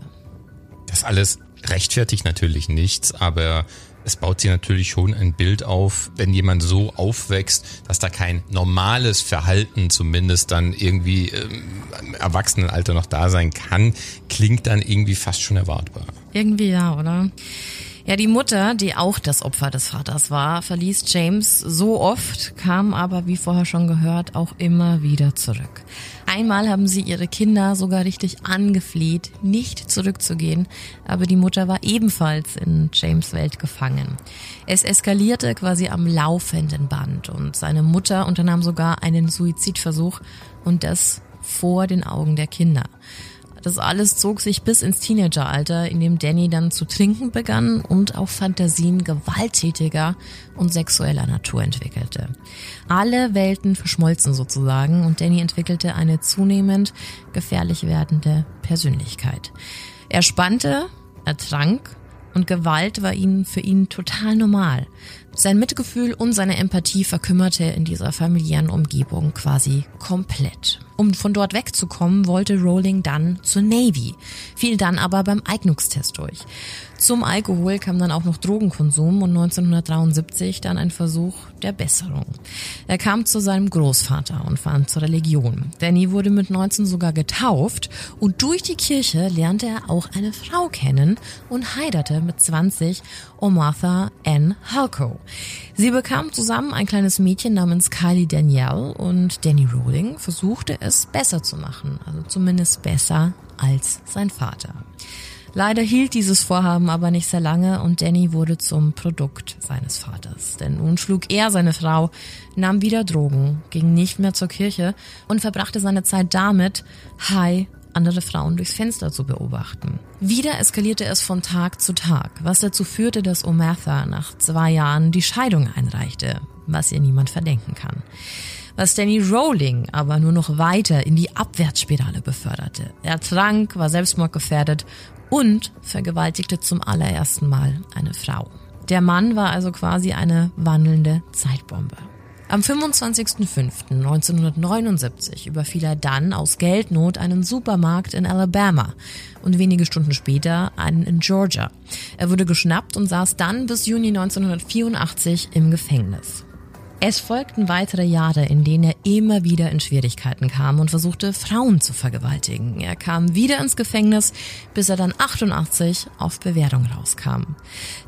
Das alles rechtfertigt natürlich nichts, aber es baut sich natürlich schon ein Bild auf, wenn jemand so aufwächst, dass da kein normales Verhalten zumindest dann irgendwie ähm, im Erwachsenenalter noch da sein kann, klingt dann irgendwie fast schon erwartbar. Irgendwie ja, oder? Ja, die Mutter, die auch das Opfer des Vaters war, verließ James so oft, kam aber, wie vorher schon gehört, auch immer wieder zurück. Einmal haben sie ihre Kinder sogar richtig angefleht, nicht zurückzugehen, aber die Mutter war ebenfalls in James Welt gefangen. Es eskalierte quasi am laufenden Band und seine Mutter unternahm sogar einen Suizidversuch und das vor den Augen der Kinder. Das alles zog sich bis ins Teenageralter, in dem Danny dann zu trinken begann und auch Fantasien gewalttätiger und sexueller Natur entwickelte. Alle Welten verschmolzen sozusagen und Danny entwickelte eine zunehmend gefährlich werdende Persönlichkeit. Er spannte, er trank und Gewalt war ihn für ihn total normal. Sein Mitgefühl und seine Empathie verkümmerte in dieser familiären Umgebung quasi komplett. Um von dort wegzukommen, wollte Rowling dann zur Navy, fiel dann aber beim Eignungstest durch. Zum Alkohol kam dann auch noch Drogenkonsum und 1973 dann ein Versuch der Besserung. Er kam zu seinem Großvater und fand zur Religion. Danny wurde mit 19 sogar getauft und durch die Kirche lernte er auch eine Frau kennen und heiratete mit 20 Omartha Ann Halko. Sie bekamen zusammen ein kleines Mädchen namens Kylie Danielle und Danny Rowling versuchte es besser zu machen, also zumindest besser als sein Vater. Leider hielt dieses Vorhaben aber nicht sehr lange und Danny wurde zum Produkt seines Vaters. Denn nun schlug er seine Frau, nahm wieder Drogen, ging nicht mehr zur Kirche und verbrachte seine Zeit damit, high andere Frauen durchs Fenster zu beobachten. Wieder eskalierte es von Tag zu Tag, was dazu führte, dass Omatha nach zwei Jahren die Scheidung einreichte, was ihr niemand verdenken kann was Danny Rowling aber nur noch weiter in die Abwärtsspirale beförderte. Er trank, war selbstmordgefährdet und vergewaltigte zum allerersten Mal eine Frau. Der Mann war also quasi eine wandelnde Zeitbombe. Am 25.05.1979 überfiel er dann aus Geldnot einen Supermarkt in Alabama und wenige Stunden später einen in Georgia. Er wurde geschnappt und saß dann bis Juni 1984 im Gefängnis. Es folgten weitere Jahre, in denen er immer wieder in Schwierigkeiten kam und versuchte, Frauen zu vergewaltigen. Er kam wieder ins Gefängnis, bis er dann 88 auf Bewährung rauskam.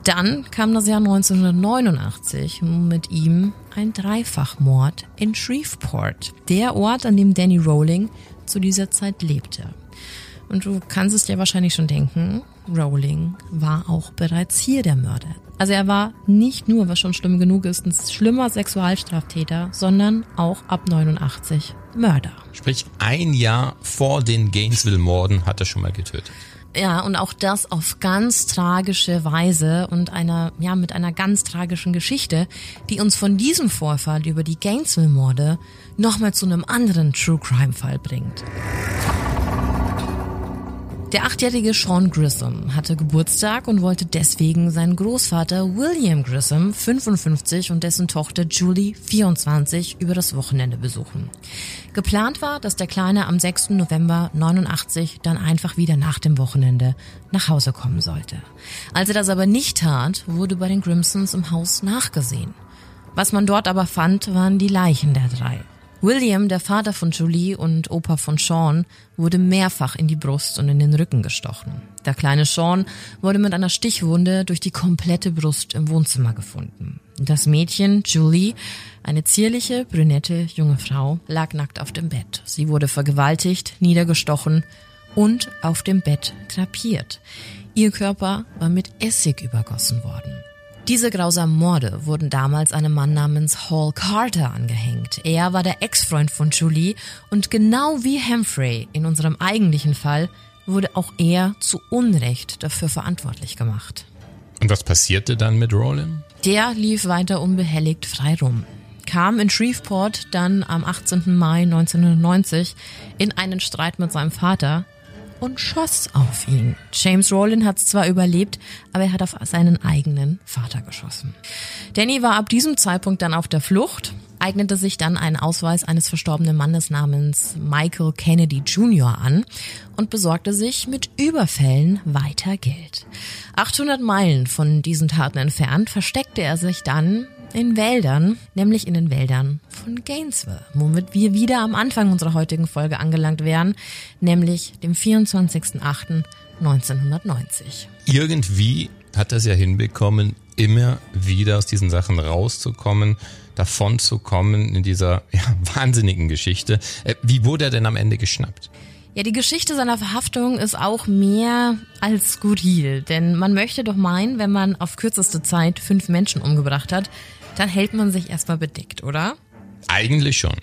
Dann kam das Jahr 1989 mit ihm ein Dreifachmord in Shreveport, der Ort, an dem Danny Rowling zu dieser Zeit lebte. Und du kannst es dir wahrscheinlich schon denken, Rowling war auch bereits hier der Mörder. Also er war nicht nur, was schon schlimm genug ist, ein schlimmer Sexualstraftäter, sondern auch ab 89 Mörder. Sprich, ein Jahr vor den Gainesville-Morden hat er schon mal getötet. Ja, und auch das auf ganz tragische Weise und einer, ja, mit einer ganz tragischen Geschichte, die uns von diesem Vorfall über die Gainesville-Morde nochmal zu einem anderen True Crime-Fall bringt. Der achtjährige Sean Grissom hatte Geburtstag und wollte deswegen seinen Großvater William Grissom, 55, und dessen Tochter Julie, 24, über das Wochenende besuchen. Geplant war, dass der Kleine am 6. November 89 dann einfach wieder nach dem Wochenende nach Hause kommen sollte. Als er das aber nicht tat, wurde bei den Grimsons im Haus nachgesehen. Was man dort aber fand, waren die Leichen der drei. William, der Vater von Julie und Opa von Sean, wurde mehrfach in die Brust und in den Rücken gestochen. Der kleine Sean wurde mit einer Stichwunde durch die komplette Brust im Wohnzimmer gefunden. Das Mädchen, Julie, eine zierliche, brünette junge Frau, lag nackt auf dem Bett. Sie wurde vergewaltigt, niedergestochen und auf dem Bett drapiert. Ihr Körper war mit Essig übergossen worden. Diese grausamen Morde wurden damals einem Mann namens Hall Carter angehängt. Er war der Ex-Freund von Julie und genau wie Humphrey in unserem eigentlichen Fall wurde auch er zu Unrecht dafür verantwortlich gemacht. Und was passierte dann mit Roland? Der lief weiter unbehelligt frei rum kam in Shreveport dann am 18. Mai 1990 in einen Streit mit seinem Vater, und schoss auf ihn. James Rowland hat es zwar überlebt, aber er hat auf seinen eigenen Vater geschossen. Danny war ab diesem Zeitpunkt dann auf der Flucht, eignete sich dann einen Ausweis eines verstorbenen Mannes namens Michael Kennedy Jr. an und besorgte sich mit Überfällen weiter Geld. 800 Meilen von diesen Taten entfernt versteckte er sich dann in Wäldern, nämlich in den Wäldern von Gainesville, womit wir wieder am Anfang unserer heutigen Folge angelangt wären, nämlich dem 24.08.1990. Irgendwie hat er es ja hinbekommen, immer wieder aus diesen Sachen rauszukommen, davon zu kommen in dieser ja, wahnsinnigen Geschichte. Äh, wie wurde er denn am Ende geschnappt? Ja, die Geschichte seiner Verhaftung ist auch mehr als skurril, denn man möchte doch meinen, wenn man auf kürzeste Zeit fünf Menschen umgebracht hat, dann hält man sich erstmal bedeckt, oder? Eigentlich schon.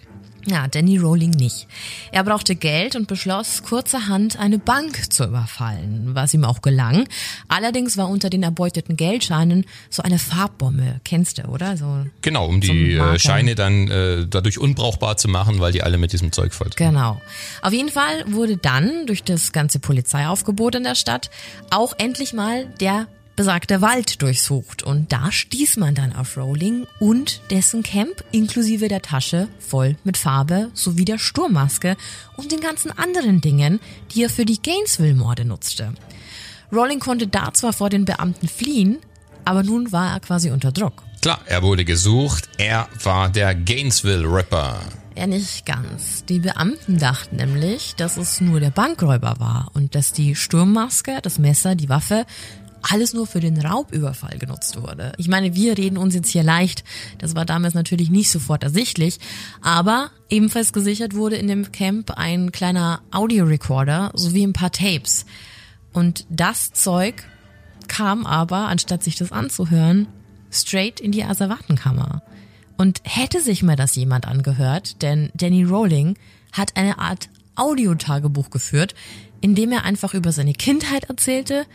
Ja, Danny Rowling nicht. Er brauchte Geld und beschloss kurzerhand eine Bank zu überfallen, was ihm auch gelang. Allerdings war unter den erbeuteten Geldscheinen so eine Farbbombe, kennst du, oder? So genau, um die äh, Scheine dann äh, dadurch unbrauchbar zu machen, weil die alle mit diesem Zeug voll sind. Genau. Auf jeden Fall wurde dann durch das ganze Polizeiaufgebot in der Stadt auch endlich mal der besagter Wald durchsucht und da stieß man dann auf Rowling und dessen Camp inklusive der Tasche voll mit Farbe sowie der Sturmmaske und den ganzen anderen Dingen, die er für die Gainesville-Morde nutzte. Rowling konnte da zwar vor den Beamten fliehen, aber nun war er quasi unter Druck. Klar, er wurde gesucht, er war der Gainesville-Ripper. Ja, nicht ganz. Die Beamten dachten nämlich, dass es nur der Bankräuber war und dass die Sturmmaske, das Messer, die Waffe alles nur für den Raubüberfall genutzt wurde. Ich meine, wir reden uns jetzt hier leicht. Das war damals natürlich nicht sofort ersichtlich. Aber ebenfalls gesichert wurde in dem Camp ein kleiner Audiorecorder sowie ein paar Tapes. Und das Zeug kam aber, anstatt sich das anzuhören, straight in die Asservatenkammer. Und hätte sich mal das jemand angehört, denn Danny Rowling hat eine Art Audiotagebuch geführt, in dem er einfach über seine Kindheit erzählte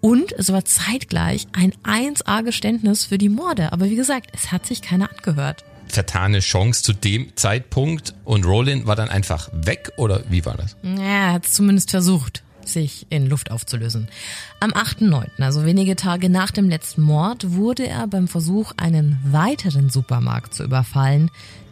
und es war zeitgleich ein 1A-Geständnis für die Morde. Aber wie gesagt, es hat sich keiner angehört. Vertane Chance zu dem Zeitpunkt und Rowling war dann einfach weg oder wie war das? Ja, er hat es zumindest versucht sich in Luft aufzulösen. Am 8.9., also wenige Tage nach dem letzten Mord, wurde er beim Versuch, einen weiteren Supermarkt zu überfallen,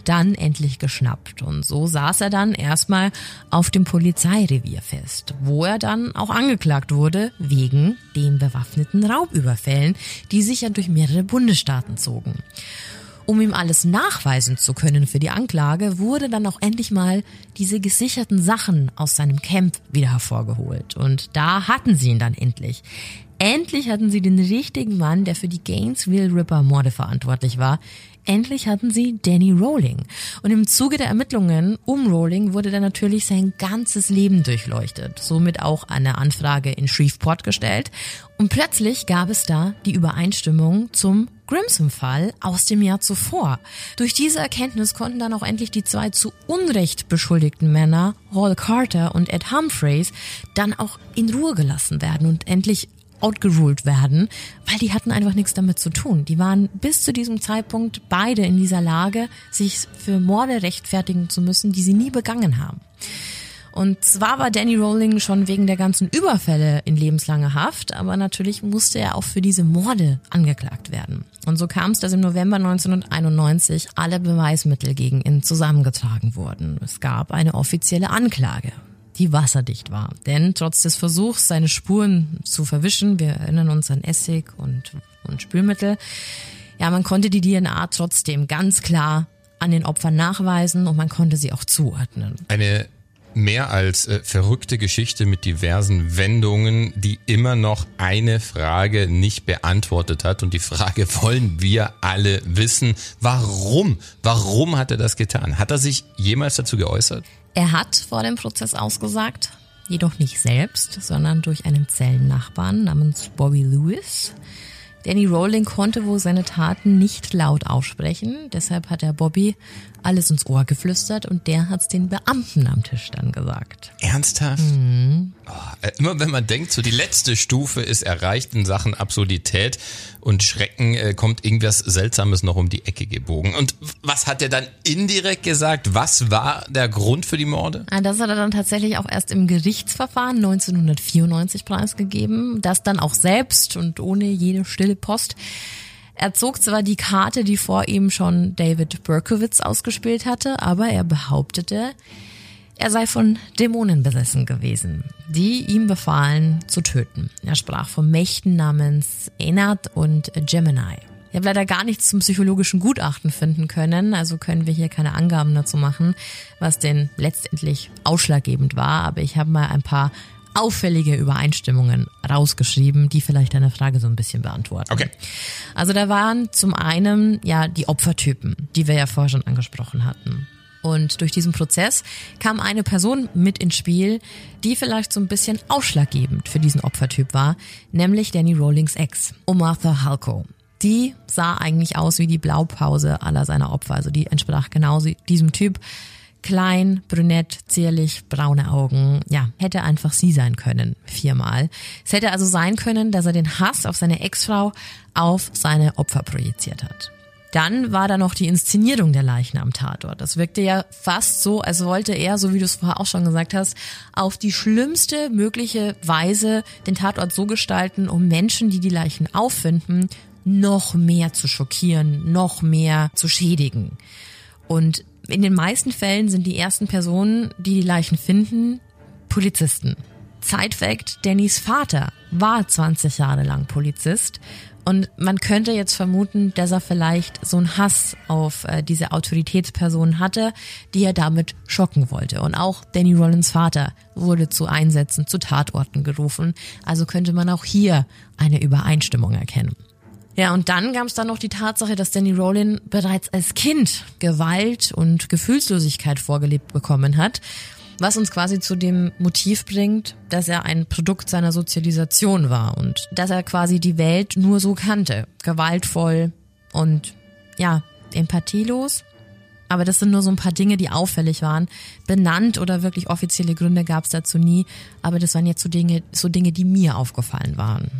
dann endlich geschnappt. Und so saß er dann erstmal auf dem Polizeirevier fest, wo er dann auch angeklagt wurde wegen den bewaffneten Raubüberfällen, die sich ja durch mehrere Bundesstaaten zogen. Um ihm alles nachweisen zu können für die Anklage, wurde dann auch endlich mal diese gesicherten Sachen aus seinem Camp wieder hervorgeholt. Und da hatten sie ihn dann endlich. Endlich hatten sie den richtigen Mann, der für die Gainesville Ripper Morde verantwortlich war. Endlich hatten sie Danny Rowling. Und im Zuge der Ermittlungen um Rowling wurde dann natürlich sein ganzes Leben durchleuchtet. Somit auch eine Anfrage in Shreveport gestellt. Und plötzlich gab es da die Übereinstimmung zum Grimson-Fall aus dem Jahr zuvor. Durch diese Erkenntnis konnten dann auch endlich die zwei zu Unrecht beschuldigten Männer, Hall Carter und Ed Humphreys, dann auch in Ruhe gelassen werden und endlich outgeruled werden, weil die hatten einfach nichts damit zu tun. Die waren bis zu diesem Zeitpunkt beide in dieser Lage, sich für Morde rechtfertigen zu müssen, die sie nie begangen haben. Und zwar war Danny Rowling schon wegen der ganzen Überfälle in lebenslanger Haft, aber natürlich musste er auch für diese Morde angeklagt werden. Und so kam es, dass im November 1991 alle Beweismittel gegen ihn zusammengetragen wurden. Es gab eine offizielle Anklage die wasserdicht war. Denn trotz des Versuchs, seine Spuren zu verwischen, wir erinnern uns an Essig und, und Spülmittel, ja, man konnte die DNA trotzdem ganz klar an den Opfern nachweisen und man konnte sie auch zuordnen. Eine mehr als äh, verrückte Geschichte mit diversen Wendungen, die immer noch eine Frage nicht beantwortet hat. Und die Frage wollen wir alle wissen. Warum? Warum hat er das getan? Hat er sich jemals dazu geäußert? Er hat vor dem Prozess ausgesagt, jedoch nicht selbst, sondern durch einen Zellennachbarn namens Bobby Lewis. Danny Rowling konnte wohl seine Taten nicht laut aussprechen, deshalb hat er Bobby alles ins Ohr geflüstert und der hat's den Beamten am Tisch dann gesagt. Ernsthaft? Mhm. Oh, immer wenn man denkt, so die letzte Stufe ist erreicht in Sachen Absurdität und Schrecken, äh, kommt irgendwas Seltsames noch um die Ecke gebogen. Und was hat er dann indirekt gesagt? Was war der Grund für die Morde? Ah, das hat er dann tatsächlich auch erst im Gerichtsverfahren 1994 preisgegeben. Das dann auch selbst und ohne jede stille Post. Er zog zwar die Karte, die vor ihm schon David Berkowitz ausgespielt hatte, aber er behauptete, er sei von Dämonen besessen gewesen, die ihm befahlen zu töten. Er sprach von Mächten namens Enad und Gemini. Ich habe leider gar nichts zum psychologischen Gutachten finden können, also können wir hier keine Angaben dazu machen, was denn letztendlich ausschlaggebend war, aber ich habe mal ein paar auffällige Übereinstimmungen rausgeschrieben, die vielleicht deine Frage so ein bisschen beantworten. Okay. Also da waren zum einen ja die Opfertypen, die wir ja vorher schon angesprochen hatten. Und durch diesen Prozess kam eine Person mit ins Spiel, die vielleicht so ein bisschen ausschlaggebend für diesen Opfertyp war, nämlich Danny Rowlings Ex, Omartha Halko. Die sah eigentlich aus wie die Blaupause aller seiner Opfer. Also die entsprach genau diesem Typ Klein, brünett, zierlich, braune Augen. Ja, hätte einfach sie sein können. Viermal. Es hätte also sein können, dass er den Hass auf seine Ex-Frau auf seine Opfer projiziert hat. Dann war da noch die Inszenierung der Leichen am Tatort. Das wirkte ja fast so, als wollte er, so wie du es vorher auch schon gesagt hast, auf die schlimmste mögliche Weise den Tatort so gestalten, um Menschen, die die Leichen auffinden, noch mehr zu schockieren, noch mehr zu schädigen. Und in den meisten Fällen sind die ersten Personen, die die Leichen finden, Polizisten. Zeitfact, Dannys Vater war 20 Jahre lang Polizist und man könnte jetzt vermuten, dass er vielleicht so einen Hass auf äh, diese Autoritätspersonen hatte, die er damit schocken wollte. Und auch Danny Rollins Vater wurde zu Einsätzen, zu Tatorten gerufen. Also könnte man auch hier eine Übereinstimmung erkennen. Ja, und dann gab es dann noch die Tatsache, dass Danny Rowland bereits als Kind Gewalt und Gefühlslosigkeit vorgelebt bekommen hat. Was uns quasi zu dem Motiv bringt, dass er ein Produkt seiner Sozialisation war und dass er quasi die Welt nur so kannte. Gewaltvoll und ja, empathielos. Aber das sind nur so ein paar Dinge, die auffällig waren. Benannt oder wirklich offizielle Gründe gab es dazu nie. Aber das waren jetzt so Dinge, so Dinge, die mir aufgefallen waren.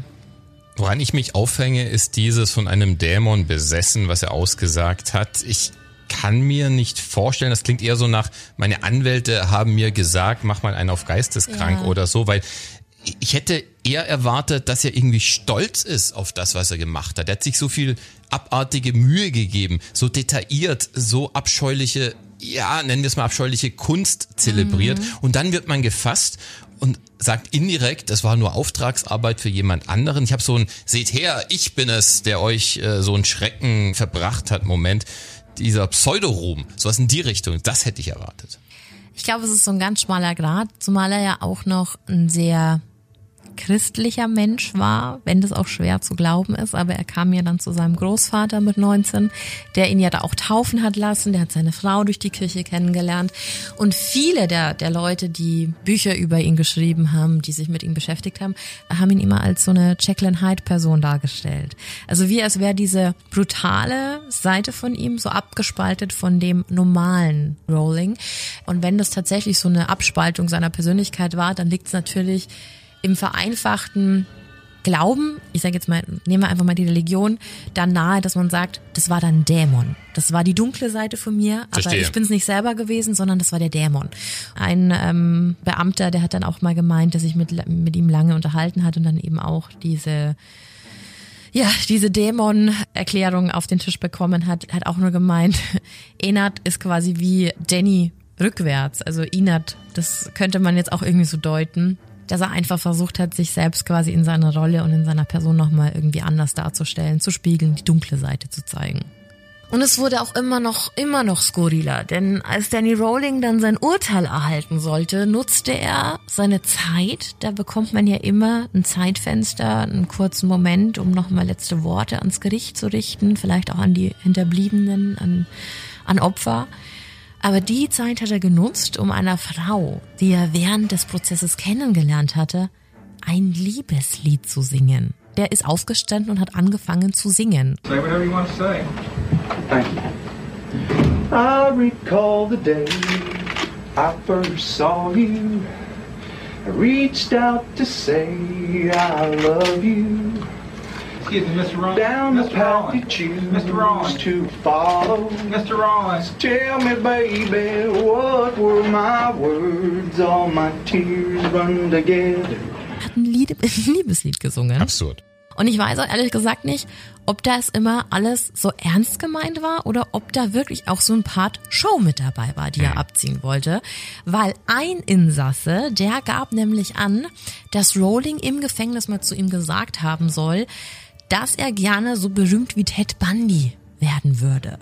Woran ich mich aufhänge, ist dieses von einem Dämon besessen, was er ausgesagt hat. Ich kann mir nicht vorstellen, das klingt eher so nach, meine Anwälte haben mir gesagt, mach mal einen auf geisteskrank ja. oder so, weil ich hätte eher erwartet, dass er irgendwie stolz ist auf das, was er gemacht hat. Er hat sich so viel abartige Mühe gegeben, so detailliert, so abscheuliche, ja, nennen wir es mal abscheuliche Kunst zelebriert. Mhm. Und dann wird man gefasst und sagt indirekt, das war nur Auftragsarbeit für jemand anderen. Ich habe so ein, seht her, ich bin es, der euch äh, so einen Schrecken verbracht hat, Moment. Dieser Pseudoruhm, sowas in die Richtung, das hätte ich erwartet. Ich glaube, es ist so ein ganz schmaler Grad, zumal er ja auch noch ein sehr christlicher Mensch war, wenn das auch schwer zu glauben ist, aber er kam ja dann zu seinem Großvater mit 19, der ihn ja da auch taufen hat lassen, der hat seine Frau durch die Kirche kennengelernt und viele der, der Leute, die Bücher über ihn geschrieben haben, die sich mit ihm beschäftigt haben, haben ihn immer als so eine Jacqueline Hyde Person dargestellt. Also wie als wäre diese brutale Seite von ihm so abgespaltet von dem normalen Rowling und wenn das tatsächlich so eine Abspaltung seiner Persönlichkeit war, dann liegt es natürlich im vereinfachten Glauben, ich sage jetzt mal, nehmen wir einfach mal die Religion, dann nahe, dass man sagt, das war dann Dämon. Das war die dunkle Seite von mir, aber Verstehe. ich bin es nicht selber gewesen, sondern das war der Dämon. Ein ähm, Beamter, der hat dann auch mal gemeint, dass ich mit, mit ihm lange unterhalten hat und dann eben auch diese ja, diese Dämon-Erklärung auf den Tisch bekommen hat, hat auch nur gemeint, Enat ist quasi wie Danny rückwärts. Also Inat, das könnte man jetzt auch irgendwie so deuten dass er einfach versucht hat, sich selbst quasi in seiner Rolle und in seiner Person nochmal irgendwie anders darzustellen, zu spiegeln, die dunkle Seite zu zeigen. Und es wurde auch immer noch, immer noch skurriler, denn als Danny Rowling dann sein Urteil erhalten sollte, nutzte er seine Zeit. Da bekommt man ja immer ein Zeitfenster, einen kurzen Moment, um nochmal letzte Worte ans Gericht zu richten, vielleicht auch an die Hinterbliebenen, an, an Opfer. Aber die Zeit hat er genutzt, um einer Frau, die er während des Prozesses kennengelernt hatte, ein Liebeslied zu singen. Der ist aufgestanden und hat angefangen zu singen. Say whatever you want to say. Thank you. I recall the day I first saw you. I reached out to say I love you. Excuse me, Mr. Rollins. Down Mr. the path you choose Mr. Rollins. to follow. Mr. Rollins. Tell me, baby, what were my words? All my tears run together. Hat ein, Lied, ein Liebeslied gesungen. Absurd. Und ich weiß auch ehrlich gesagt nicht, ob das immer alles so ernst gemeint war oder ob da wirklich auch so ein Part Show mit dabei war, die er mhm. abziehen wollte. Weil ein Insasse, der gab nämlich an, dass Rowling im Gefängnis mal zu ihm gesagt haben soll, dass er gerne so berühmt wie Ted Bundy werden würde.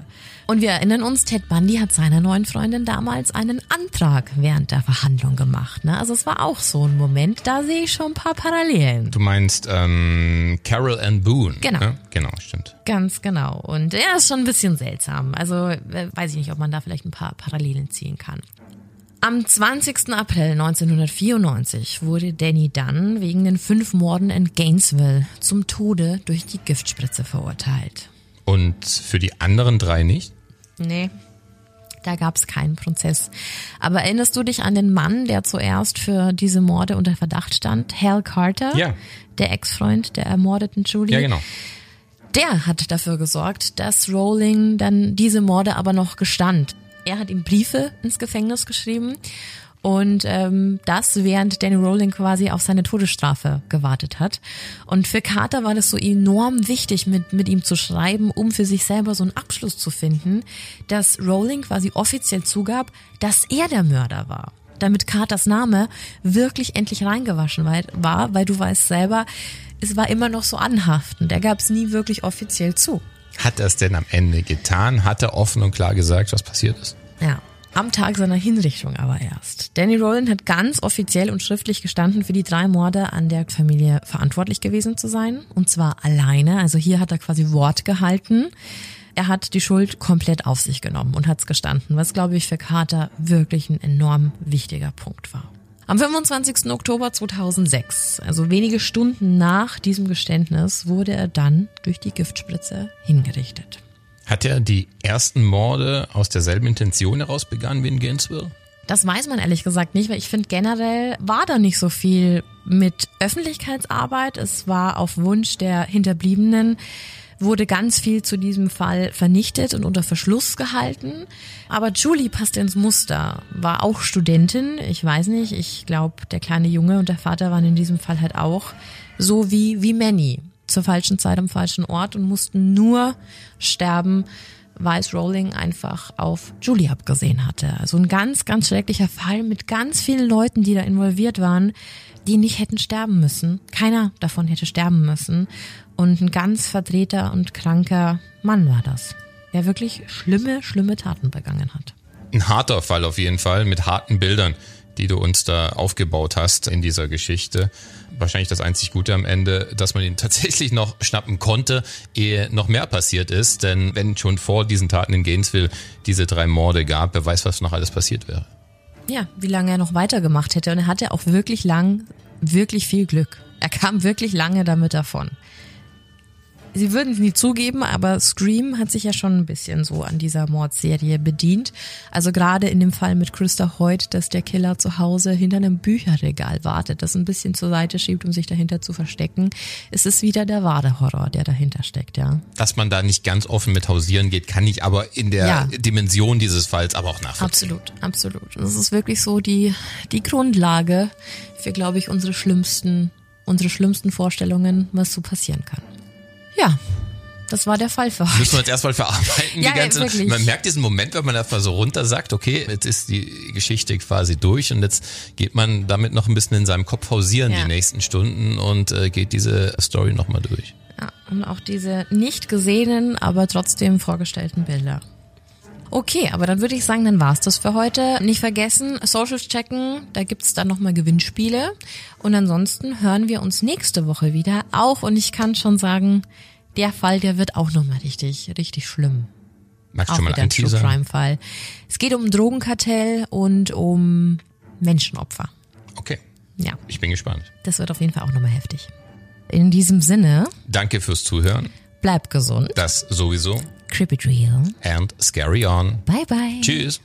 Und wir erinnern uns, Ted Bundy hat seiner neuen Freundin damals einen Antrag während der Verhandlung gemacht. Ne? Also es war auch so ein Moment, da sehe ich schon ein paar Parallelen. Du meinst ähm, Carol Ann Boone. Genau. Ne? Genau, stimmt. Ganz genau. Und er ist schon ein bisschen seltsam. Also äh, weiß ich nicht, ob man da vielleicht ein paar Parallelen ziehen kann. Am 20. April 1994 wurde Danny Dunn wegen den fünf Morden in Gainesville zum Tode durch die Giftspritze verurteilt. Und für die anderen drei nicht? Nee, da gab es keinen Prozess. Aber erinnerst du dich an den Mann, der zuerst für diese Morde unter Verdacht stand? Hal Carter? Ja. Der Ex-Freund der ermordeten Julie? Ja, genau. Der hat dafür gesorgt, dass Rowling dann diese Morde aber noch gestand. Er hat ihm Briefe ins Gefängnis geschrieben und ähm, das während Danny Rowling quasi auf seine Todesstrafe gewartet hat. Und für Carter war das so enorm wichtig, mit, mit ihm zu schreiben, um für sich selber so einen Abschluss zu finden, dass Rowling quasi offiziell zugab, dass er der Mörder war. Damit Carters Name wirklich endlich reingewaschen war, weil du weißt selber, es war immer noch so anhaftend. Er gab es nie wirklich offiziell zu. Hat er es denn am Ende getan? Hat er offen und klar gesagt, was passiert ist? Ja. Am Tag seiner Hinrichtung aber erst. Danny Rowland hat ganz offiziell und schriftlich gestanden, für die drei Morde an der Familie verantwortlich gewesen zu sein. Und zwar alleine. Also hier hat er quasi Wort gehalten. Er hat die Schuld komplett auf sich genommen und hat's gestanden, was glaube ich für Carter wirklich ein enorm wichtiger Punkt war. Am 25. Oktober 2006, also wenige Stunden nach diesem Geständnis, wurde er dann durch die Giftspritze hingerichtet. Hat er die ersten Morde aus derselben Intention heraus begangen wie in Gainesville? Das weiß man ehrlich gesagt nicht, weil ich finde generell war da nicht so viel mit Öffentlichkeitsarbeit. Es war auf Wunsch der Hinterbliebenen wurde ganz viel zu diesem Fall vernichtet und unter Verschluss gehalten. Aber Julie passt ins Muster, war auch Studentin. Ich weiß nicht, ich glaube, der kleine Junge und der Vater waren in diesem Fall halt auch so wie, wie Manny. Zur falschen Zeit am falschen Ort und mussten nur sterben, weil es Rowling einfach auf Julie abgesehen hatte. Also ein ganz, ganz schrecklicher Fall mit ganz vielen Leuten, die da involviert waren, die nicht hätten sterben müssen. Keiner davon hätte sterben müssen. Und ein ganz verdrehter und kranker Mann war das, der wirklich schlimme, schlimme Taten begangen hat. Ein harter Fall auf jeden Fall, mit harten Bildern, die du uns da aufgebaut hast in dieser Geschichte. Wahrscheinlich das einzig Gute am Ende, dass man ihn tatsächlich noch schnappen konnte, ehe noch mehr passiert ist. Denn wenn schon vor diesen Taten in Gainesville diese drei Morde gab, wer weiß, was noch alles passiert wäre. Ja, wie lange er noch weitergemacht hätte. Und er hatte auch wirklich lang, wirklich viel Glück. Er kam wirklich lange damit davon sie würden es nie zugeben, aber Scream hat sich ja schon ein bisschen so an dieser Mordserie bedient. Also gerade in dem Fall mit Christa Hoyt, dass der Killer zu Hause hinter einem Bücherregal wartet, das ein bisschen zur Seite schiebt, um sich dahinter zu verstecken. Es ist wieder der wahre Horror, der dahinter steckt, ja. Dass man da nicht ganz offen mit hausieren geht, kann ich aber in der ja. Dimension dieses Falls aber auch nachvollziehen. Absolut, absolut. Das ist wirklich so die, die Grundlage für, glaube ich, unsere schlimmsten, unsere schlimmsten Vorstellungen, was so passieren kann. Ja, das war der Fall für heute. Müssen wir jetzt erstmal verarbeiten. ja, die ganze, wirklich. Man merkt diesen Moment, wenn man einfach so runter sagt, okay, jetzt ist die Geschichte quasi durch und jetzt geht man damit noch ein bisschen in seinem Kopf hausieren ja. die nächsten Stunden und äh, geht diese Story nochmal durch. Ja, und auch diese nicht gesehenen, aber trotzdem vorgestellten Bilder. Okay, aber dann würde ich sagen, dann war's das für heute. Nicht vergessen, Socials checken, da gibt's dann nochmal Gewinnspiele. Und ansonsten hören wir uns nächste Woche wieder. Auch, und ich kann schon sagen, der Fall, der wird auch nochmal richtig, richtig schlimm. Magst du schon mal ein True Crime Fall. Es geht um Drogenkartell und um Menschenopfer. Okay. Ja. Ich bin gespannt. Das wird auf jeden Fall auch nochmal heftig. In diesem Sinne. Danke fürs Zuhören. Bleib gesund. Das sowieso. Creepy Drill. And scary on. Bye bye. Tschüss.